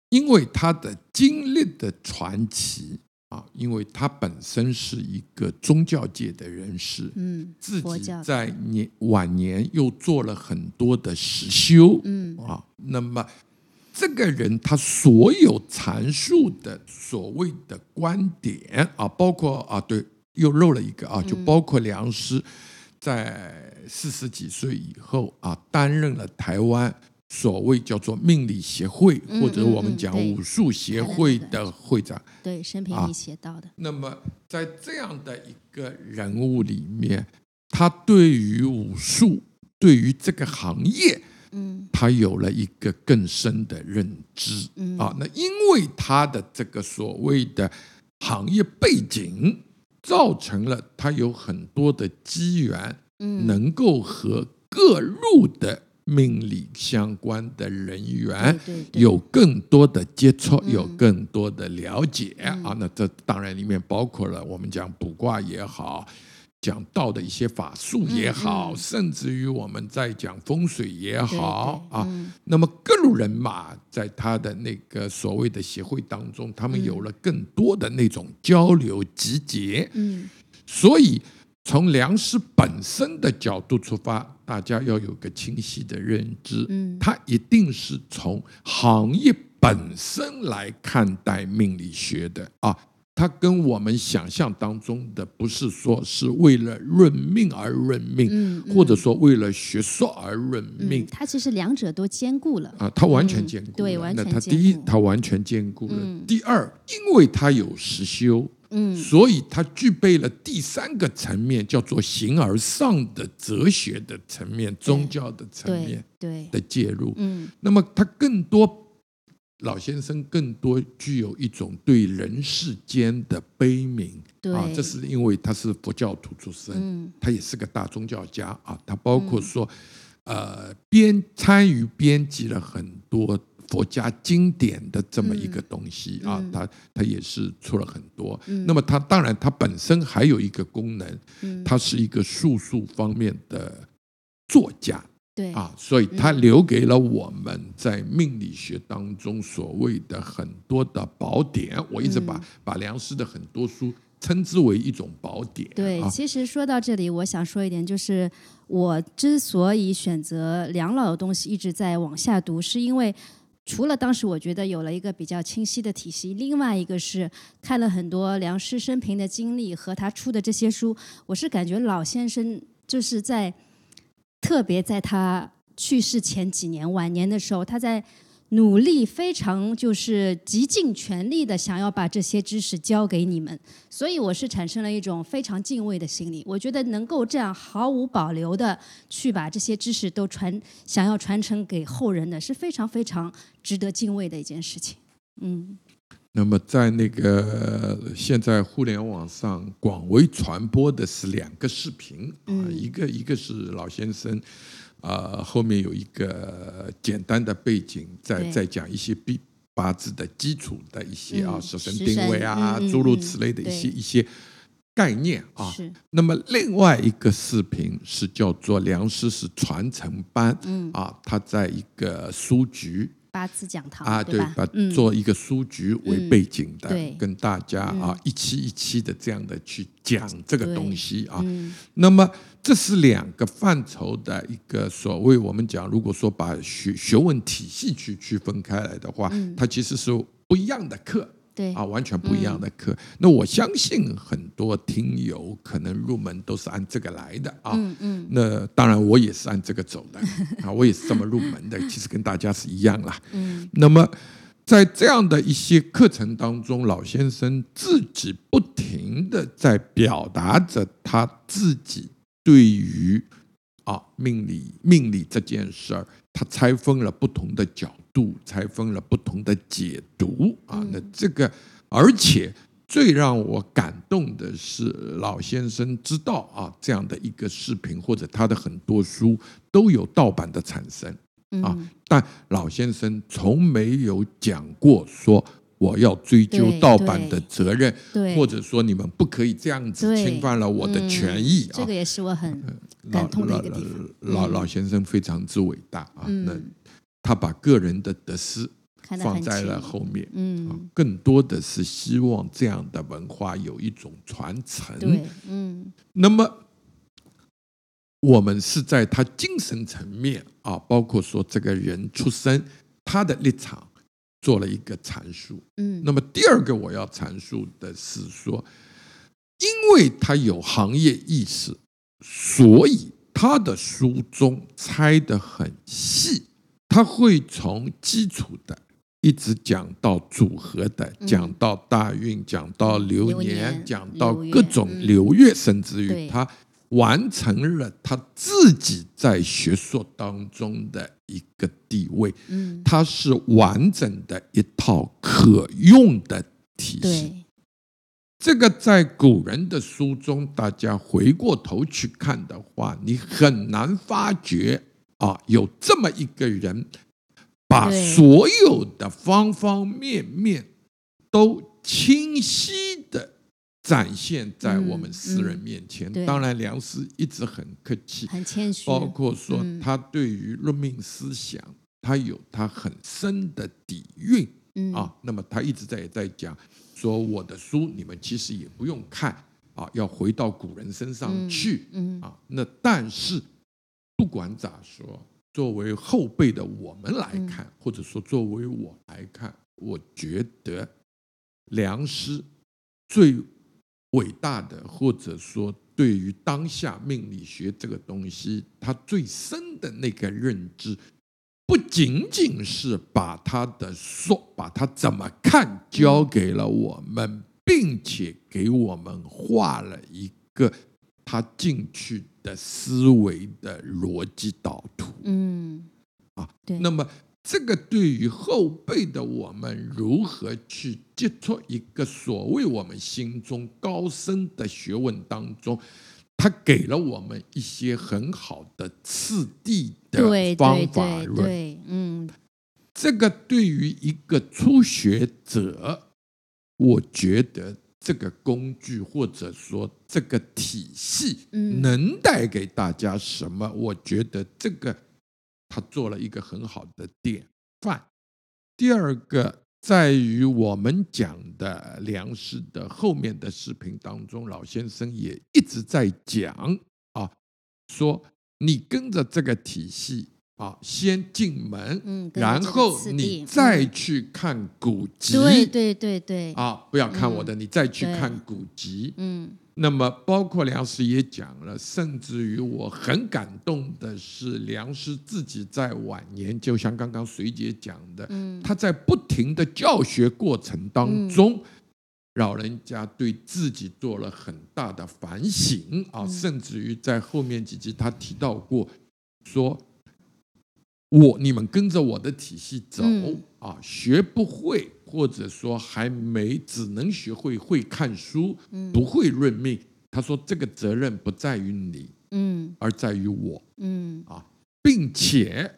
Speaker 2: 因为他的经历的传奇啊，因为他本身是一个宗教界的人士，
Speaker 1: 嗯，
Speaker 2: 自己在年晚年又做了很多的实修
Speaker 1: 嗯
Speaker 2: 啊。那么，这个人他所有阐述的所谓的观点啊，包括啊，对，又漏了一个啊，就
Speaker 1: 嗯
Speaker 2: 包括梁师在四十几岁以后啊，担任了台湾所谓叫做命理协会，或者我们讲武术协会的会长。
Speaker 1: 对，生平里写到的，
Speaker 2: 那么在这样的一个人物里面，他对于武术，对于这个行业，
Speaker 1: 嗯
Speaker 2: 他有了一个更深的认知
Speaker 1: 嗯
Speaker 2: 啊。那因为他的这个所谓的行业背景，造成了他有很多的机缘，
Speaker 1: 嗯，
Speaker 2: 能够和各路的命理相关的人员有更多的接触，
Speaker 1: 嗯。
Speaker 2: 有更多的了解。
Speaker 1: 嗯。
Speaker 2: 啊。那这当然里面包括了我们讲卜卦也好，讲道的一些法术也好，甚至于我们在讲风水也好啊，那么各路人马在他的那个所谓的协会当中，他们有了更多的那种交流集结。嗯，所以从粮食本身的角度出发，大家要有个清晰的认知。嗯，它一定是从行业本身来看待命理学的啊。它跟我们想象当中的不是说是为了论命而论命，或者说为了学说而论命。
Speaker 1: 它其实两者都兼顾了
Speaker 2: 啊，它完全兼顾。
Speaker 1: 对，完全
Speaker 2: 那它第一，它完全兼顾了；第二，因为它有实修，嗯，所以它具备了第三个层面，叫做形而上的哲学的层面、宗教的层面
Speaker 1: 对
Speaker 2: 的介入。嗯，那么它更多。老先生更多具有一种对人世间的悲悯。啊，这是因为他是佛教徒出身，他也是个大宗教家啊。他包括说，呃，编参与编辑了很多佛家经典的这么一个东西啊，他他也是出了很多。那么他当然他本身还有一个功能，他是一个术数方面的作家。
Speaker 1: 对
Speaker 2: 啊，所以他留给了我们在命理学当中所谓的很多的宝典。我一直把把梁师的很多书称之为一种宝典。
Speaker 1: 对，其实说到这里，我想说一点，就是我之所以选择梁老的东西一直在往下读，是因为除了当时我觉得有了一个比较清晰的体系，另外一个是看了很多梁师生平的经历和他出的这些书，我是感觉老先生就是在。特别在他去世前几年晚年的时候，他在努力，非常就是极尽全力的想要把这些知识教给你们，所以我是产生了一种非常敬畏的心理。我觉得能够这样毫无保留的去把这些知识都传，想要传承给后人的是非常非常值得敬畏的一件事情。嗯。
Speaker 2: 那么，在那个现在互联网上广为传播的是两个视频啊，一个一个是老先生，啊，后面有一个简单的背景，在在讲一些八八字的基础的一些啊，
Speaker 1: 食
Speaker 2: 神定位啊，诸如此类的一些一些概念啊。那么另外一个视频是叫做梁师是传承班，啊，他在一个书局。
Speaker 1: 八字讲堂
Speaker 2: 啊，
Speaker 1: 对，
Speaker 2: 把做一个书局为背景的，跟大家啊一期一期的这样的去讲这个东西啊。那么这是两个范畴的一个所谓我们讲，如果说把学学问体系去区分开来的话，它其实是不一样的课。
Speaker 1: 对
Speaker 2: 啊，完全不一样的课。那我相信很多听友可能入门都是按这个来的啊。嗯嗯。那当然，我也是按这个走的啊，我也是这么入门的。其实跟大家是一样啦。嗯。那么在这样的一些课程当中，老先生自己不停的在表达着他自己对于啊命理命理这件事儿，他拆分了不同的角。度拆分了不同的解读。啊，那这个，而且最让我感动的是，老先生知道啊，这样的一个视频或者他的很多书都有盗版的产生。啊，但老先生从没有讲过说我要追究盗版的责任，或者说你们不可以这样子侵犯了我的权益啊，
Speaker 1: 这个也是我很感动的一个地方。
Speaker 2: 老老先生非常之伟大啊，那。他把个人的得失放在了后面，嗯，更多的是希望这样的文化有一种传承，嗯。那么，我们是在他精神层面啊，包括说这个人出生，他的立场做了一个阐述，嗯。那么第二个我要阐述的是说，因为他有行业意识，所以他的书中拆的很细。他会从基础的一直讲到组合的，讲到大运，讲到流年，讲到各种流月，甚至于他完成了他自己在学术当中的一个地位。嗯，它是完整的一套可用的体系。这个在古人的书中，大家回过头去看的话，你很难发觉。啊，有这么一个人，把所有的方方面面都清晰的展现在我们
Speaker 1: 嗯
Speaker 2: 诗人
Speaker 1: 嗯
Speaker 2: 面前。
Speaker 1: 对
Speaker 2: 当然，梁思一直很客气，
Speaker 1: 很谦虚，
Speaker 2: 包括说
Speaker 1: 嗯
Speaker 2: 他对于论命思想，他有他很深的底蕴
Speaker 1: 嗯
Speaker 2: 啊。那么他一直在也在讲说，我的书你们其实也不用看啊，要回到古人身上
Speaker 1: 嗯
Speaker 2: 去
Speaker 1: 嗯
Speaker 2: 啊。那但是不管咋说，作为后辈的我们来
Speaker 1: 嗯。
Speaker 2: 看，或者说作为我来看，我觉得良师最伟大的，或者说对于当下命理学这个东西，他最深的那个认知，不仅仅是把他的说，把他怎么看交给了我们，并且给我们画了一个他进去的思维的逻辑导图。
Speaker 1: 嗯
Speaker 2: 啊，
Speaker 1: 对，
Speaker 2: 那么这个对于后辈的我们如何去接触一个所谓我们心中高深的学问当中，他给了我们一些很好的次第的
Speaker 1: 对
Speaker 2: 方
Speaker 1: 对对
Speaker 2: 法论。
Speaker 1: 对，嗯
Speaker 2: 这个对于一个初学者，我觉得这个工具或者说这个体系
Speaker 1: 嗯
Speaker 2: 能带给大家什么？我觉得这个他做了一个很好的典范。第二个，在于我们讲的粮食的后面的视频当中，老先生也一直在讲啊，说你跟着这个体系啊，先进门，
Speaker 1: 嗯，
Speaker 2: 然后你再
Speaker 1: 嗯。
Speaker 2: 去看古籍，
Speaker 1: 对对对对，
Speaker 2: 啊，不要看我的，你再去看古籍。
Speaker 1: 嗯。
Speaker 2: 那么，包括梁师也讲了，甚至于我很感动的是，梁师自己在晚年，就像刚刚水姐讲的，
Speaker 1: 嗯。
Speaker 2: 他在不停的教学过程当中，老人家对自己做了很大的反省啊，
Speaker 1: 嗯。
Speaker 2: 甚至于在后面几集他提到过，说我你们跟着我的体系走、
Speaker 1: 嗯。
Speaker 2: 啊，学不会，或者说还没只能学会会看书，
Speaker 1: 嗯。
Speaker 2: 不会认命。他说这个责任不在于你，
Speaker 1: 嗯。
Speaker 2: 而在于我。
Speaker 1: 嗯。
Speaker 2: 啊，并且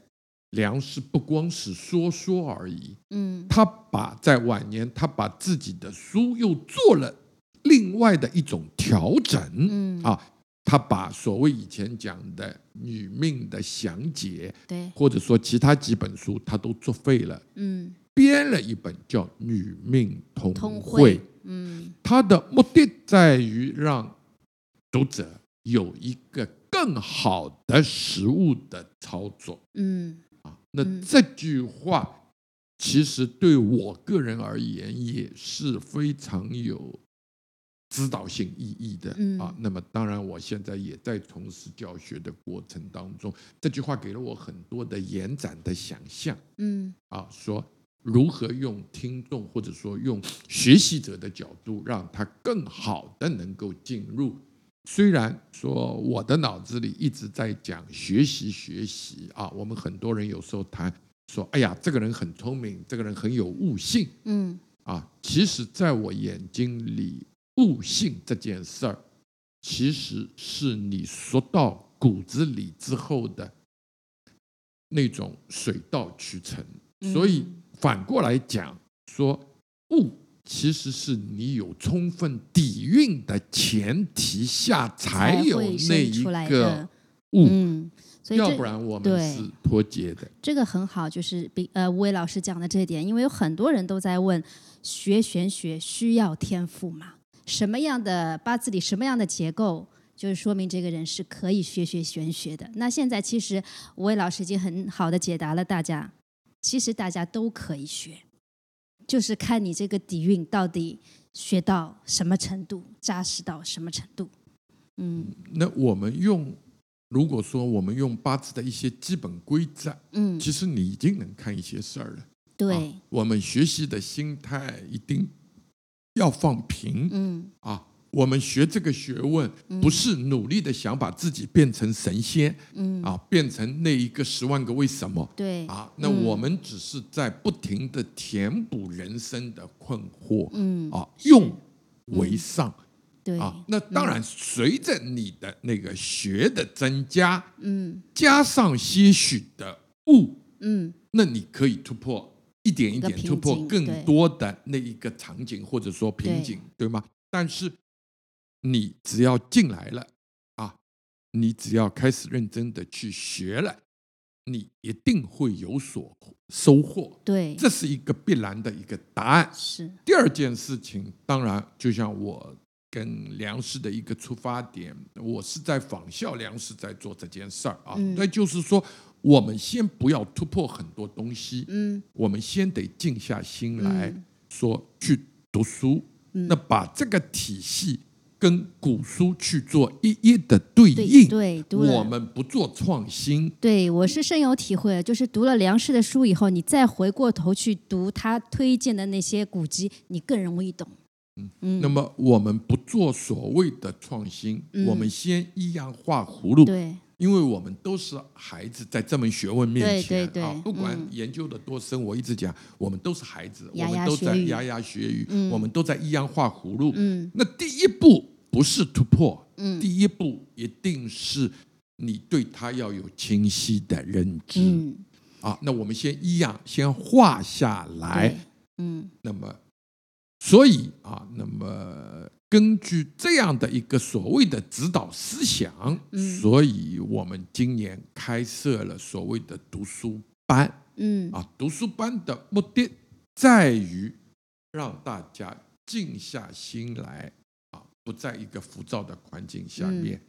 Speaker 2: 梁氏不光是说说而已，
Speaker 1: 嗯。
Speaker 2: 他把在晚年，他把自己的书又做了另外的一种调整，
Speaker 1: 嗯。
Speaker 2: 啊，他把所谓以前讲的女命的详解，
Speaker 1: 对，
Speaker 2: 或者说其他几本书，他都作废了，
Speaker 1: 嗯。
Speaker 2: 编了一本叫《女命通
Speaker 1: 通
Speaker 2: 会
Speaker 1: 会》，嗯。
Speaker 2: 他的目的在于让读者有一个更好的实物的操作。
Speaker 1: 嗯。
Speaker 2: 啊。那
Speaker 1: 嗯。
Speaker 2: 这句话其实对我个人而言也是非常有指导性意义的
Speaker 1: 嗯
Speaker 2: 啊。那么当然，我现在也在从事教学的过程当中，这句话给了我很多的延展的想象。
Speaker 1: 嗯
Speaker 2: 啊，说如何用听众或者说用学习者的角度，让他更好的能够进入。虽然说我的脑子里一直在讲学习学习啊，我们很多人有时候谈说，哎呀，这个人很聪明，这个人很有悟性
Speaker 1: 嗯
Speaker 2: 啊。其实，在我眼睛里，悟性这件事儿，其实是你说到骨子里之后的那种水到渠成。所以
Speaker 1: 嗯
Speaker 2: 反过来讲，说悟其实是你有充分底蕴的前提下，才有那一个悟，
Speaker 1: 嗯，所以
Speaker 2: 要不然我们是脱节的。
Speaker 1: 这个很好，就是比呃吴伟老师讲的这一点，因为有很多人都在问，学玄学需要天赋吗？什么样的八字里什么样的结构，就是说明这个人是可以学学玄学的。那现在其实五位老师已经很好的解答了大家，其实大家都可以学，就是看你这个底蕴到底学到什么程度，扎实到什么程度。嗯
Speaker 2: 那我们用，如果说我们用八字的一些基本规则，
Speaker 1: 嗯，
Speaker 2: 其实你已经能看一些事儿了。
Speaker 1: 对
Speaker 2: 啊，我们学习的心态一定要放平。
Speaker 1: 嗯。
Speaker 2: 啊。我们学这个学问，不是努力的想把自己变成神仙
Speaker 1: 嗯，
Speaker 2: 啊，变成那一个十万个为什么。
Speaker 1: 对，
Speaker 2: 啊。那
Speaker 1: 嗯。
Speaker 2: 我们只是在不停的填补人生的困惑
Speaker 1: 嗯。
Speaker 2: 啊，用为上。
Speaker 1: 对，
Speaker 2: 啊。那当然，随着你的那个学的增加，
Speaker 1: 嗯。
Speaker 2: 加上些许的悟，
Speaker 1: 嗯。
Speaker 2: 那你可以突破一点一点突破更多的那一个场景或者说瓶颈，对吗？但是你只要进来了啊，你只要开始认真的去学了，你一定会有所收获。
Speaker 1: 对，
Speaker 2: 这是一个必然的一个答案。
Speaker 1: 是
Speaker 2: 第二件事情，当然就像我跟梁氏的一个出发点，我是在仿效梁氏在做这件事儿啊。
Speaker 1: 嗯
Speaker 2: 那就是说，我们先不要突破很多东西，
Speaker 1: 嗯。
Speaker 2: 我们先得静下心来
Speaker 1: 嗯。
Speaker 2: 说去读书，那把这个体系跟古书去做一一的对
Speaker 1: 对
Speaker 2: 应。
Speaker 1: 对，
Speaker 2: 我们不做创新，
Speaker 1: 对，我是深有体会，就是读了梁氏的书以后，你再回过头去读他推荐的那些古籍，你更容易懂。嗯，
Speaker 2: 那么我们不做所谓的创新，
Speaker 1: 嗯。
Speaker 2: 我们先依样画葫芦，
Speaker 1: 对
Speaker 2: 因为我们都是孩子，在这门学问面前啊，不管
Speaker 1: 嗯。
Speaker 2: 研究的多深，我一直讲，我们都是孩子，我们都在牙牙学语，
Speaker 1: 嗯。
Speaker 2: 我们都在一样画葫芦。
Speaker 1: 嗯。
Speaker 2: 那第一步不是突破，
Speaker 1: 嗯。
Speaker 2: 第一步一定是你对它要有清晰的认知、
Speaker 1: 嗯，
Speaker 2: 啊。那我们先一样先画下来，，
Speaker 1: 嗯。
Speaker 2: 那么，所以啊，那么根据这样的一个所谓的指导思想，
Speaker 1: 嗯
Speaker 2: 所以我们今年开设了所谓的读书班
Speaker 1: 嗯
Speaker 2: 啊。读书班的目的在于让大家静下心来啊，不在一个浮躁的环境下面，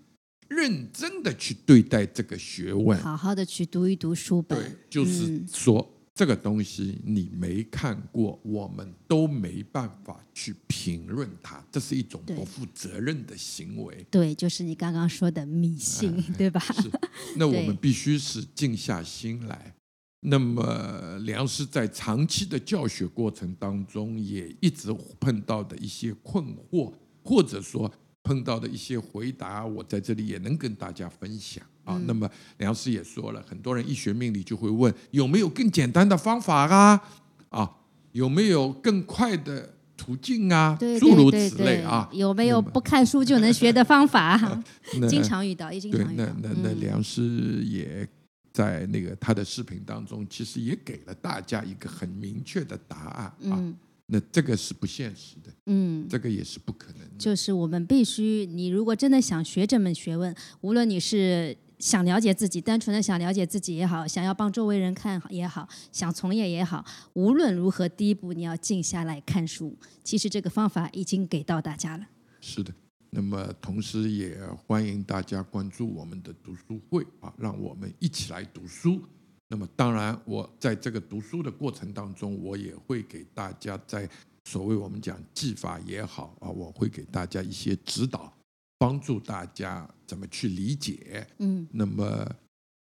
Speaker 2: 认真的去对待这个学问。
Speaker 1: 好好的去读一读书本。
Speaker 2: 对，就是
Speaker 1: 嗯
Speaker 2: 说、这个东西你没看过，我们都没办法去评论它，这是一种不负责任的行为。
Speaker 1: 对，就是你刚刚说的迷信，对吧？
Speaker 2: 是，那我们必须是静下心来。那么，梁师在长期的教学过程当中，也一直碰到的一些困惑，或者说碰到的一些回答，我在这里也能跟大家分享啊。
Speaker 1: 嗯
Speaker 2: 那么，梁师也说了，很多人一学命理就会问有没有更简单的方法啊？啊，有没有更快的途径啊？
Speaker 1: 对
Speaker 2: 诸如此类啊。
Speaker 1: 有没有不看书就能学的方法？经常遇到，也经
Speaker 2: 对，
Speaker 1: 常遇到
Speaker 2: 那。那那
Speaker 1: 嗯
Speaker 2: 梁师也在那个他的视频当中，其实也给了大家一个很明确的答案啊。
Speaker 1: 嗯
Speaker 2: 那这个是不现实的，
Speaker 1: 嗯，
Speaker 2: 这个也是不可能的。
Speaker 1: 就是我们必须，你如果真的想学这门学问，无论你是想了解自己，单纯的想了解自己也好，想要帮周围人看也好，想从业也好，无论如何，第一步你要静下来看书。其实这个方法已经给到大家了。
Speaker 2: 是的。那么，同时也欢迎大家关注我们的读书会啊，让我们一起来读书。那么，当然，我在这个读书的过程当中，我也会给大家在所谓我们讲技法也好啊，我会给大家一些指导，帮助大家怎么去理解。
Speaker 1: 嗯
Speaker 2: 那么，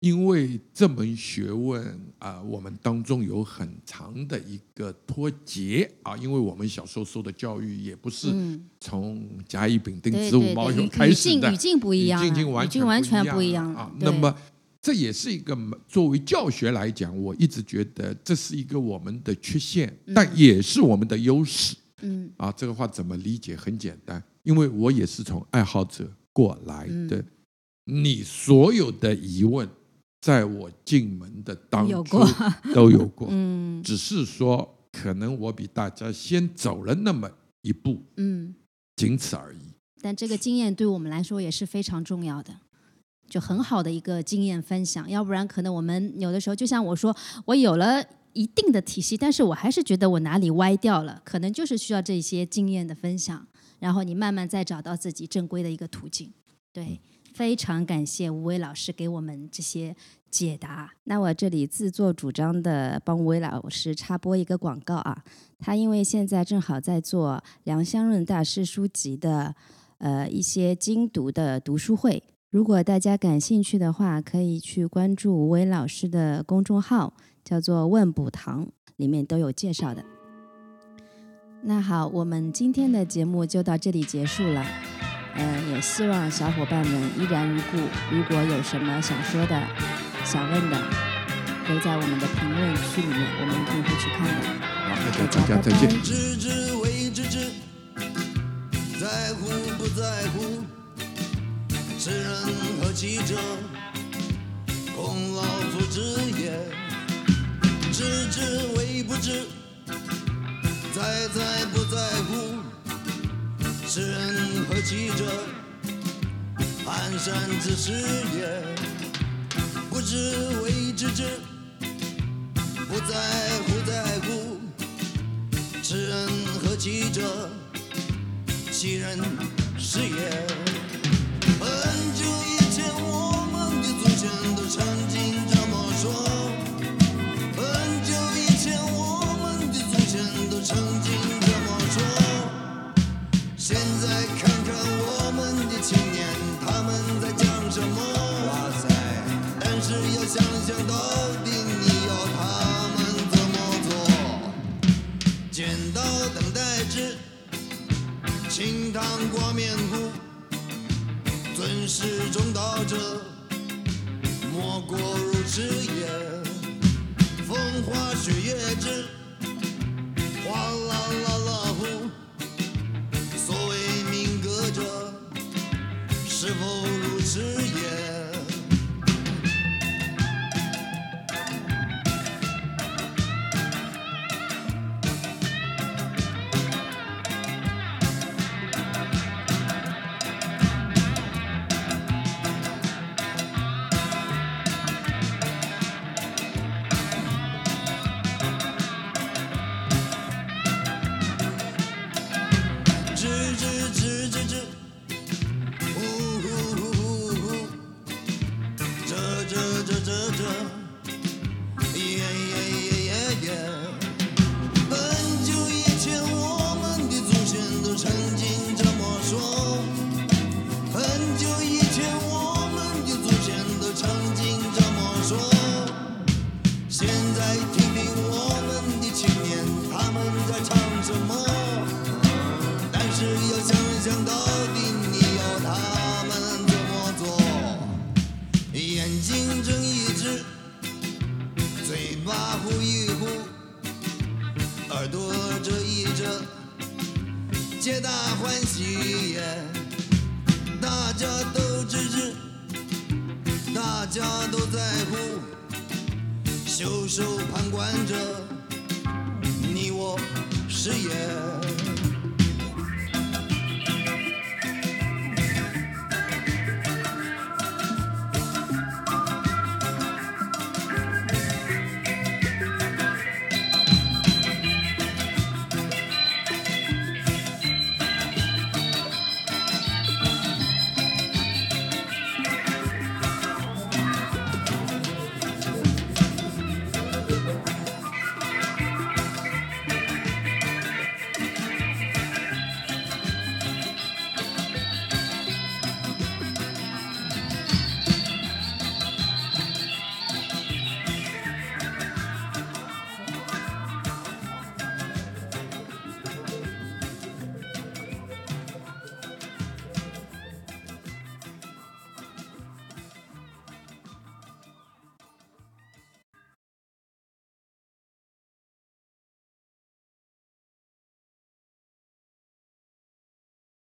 Speaker 2: 因为这门学问啊、我们当中有很长的一个脱节啊，因为我们小时候受的教育也不是
Speaker 1: 嗯，
Speaker 2: 从甲乙丙丁
Speaker 1: 对
Speaker 2: 子午卯酉开始的，
Speaker 1: 语境语境不一样，
Speaker 2: 语境已经完
Speaker 1: 全不一样
Speaker 2: 啊。那么，这也是一个作为教学来讲，我一直觉得这是一个我们的缺陷，但也是我们的优势
Speaker 1: 嗯
Speaker 2: 啊。这个话怎么理解？很简单，因为我也是从爱好者过来的。
Speaker 1: 嗯
Speaker 2: 你所有的疑问，在我进门的当初
Speaker 1: 有过
Speaker 2: 都有过，
Speaker 1: 嗯
Speaker 2: 只是说可能我比大家先走了那么一步，
Speaker 1: 嗯，
Speaker 2: 仅此而已。
Speaker 1: 但这个经验对我们来说也是非常重要的。就很好的一个经验分享，要不然可能我们有的时候，就像我说，我有了一定的体系，但是我还是觉得我哪里歪掉了，可能就是需要这些经验的分享，然后你慢慢再找到自己正规的一个途径。对，非常感谢吴伟老师给我们这些解答。那我这里自作主张的帮吴伟老师插播一个广告啊，他因为现在正好在做梁湘润大师书籍的呃一些精读的读书会。如果大家感兴趣的话，可以去关注吴伟老师的公众号，叫做“问补堂”，里面都有介绍的。那好，我们今天的节目就到这里结束了。嗯，也希望小伙伴们依然如故。如果有什么想说的、想问的，都在我们的评论区里面，我们一定会去看的。
Speaker 2: 好，那就大家再见。
Speaker 3: 知之为知之，在乎不在乎，知人何其者？孔老夫子也。知之为不知，在在不在乎？知恩和记者寒山之师也不知为之之不在乎在乎。知恩和记者欺人是也定你要他们么做眼睛睁一只嘴巴呼一呼耳朵遮一遮皆大欢喜大家都支持大家都在乎袖手旁观着你我誓也。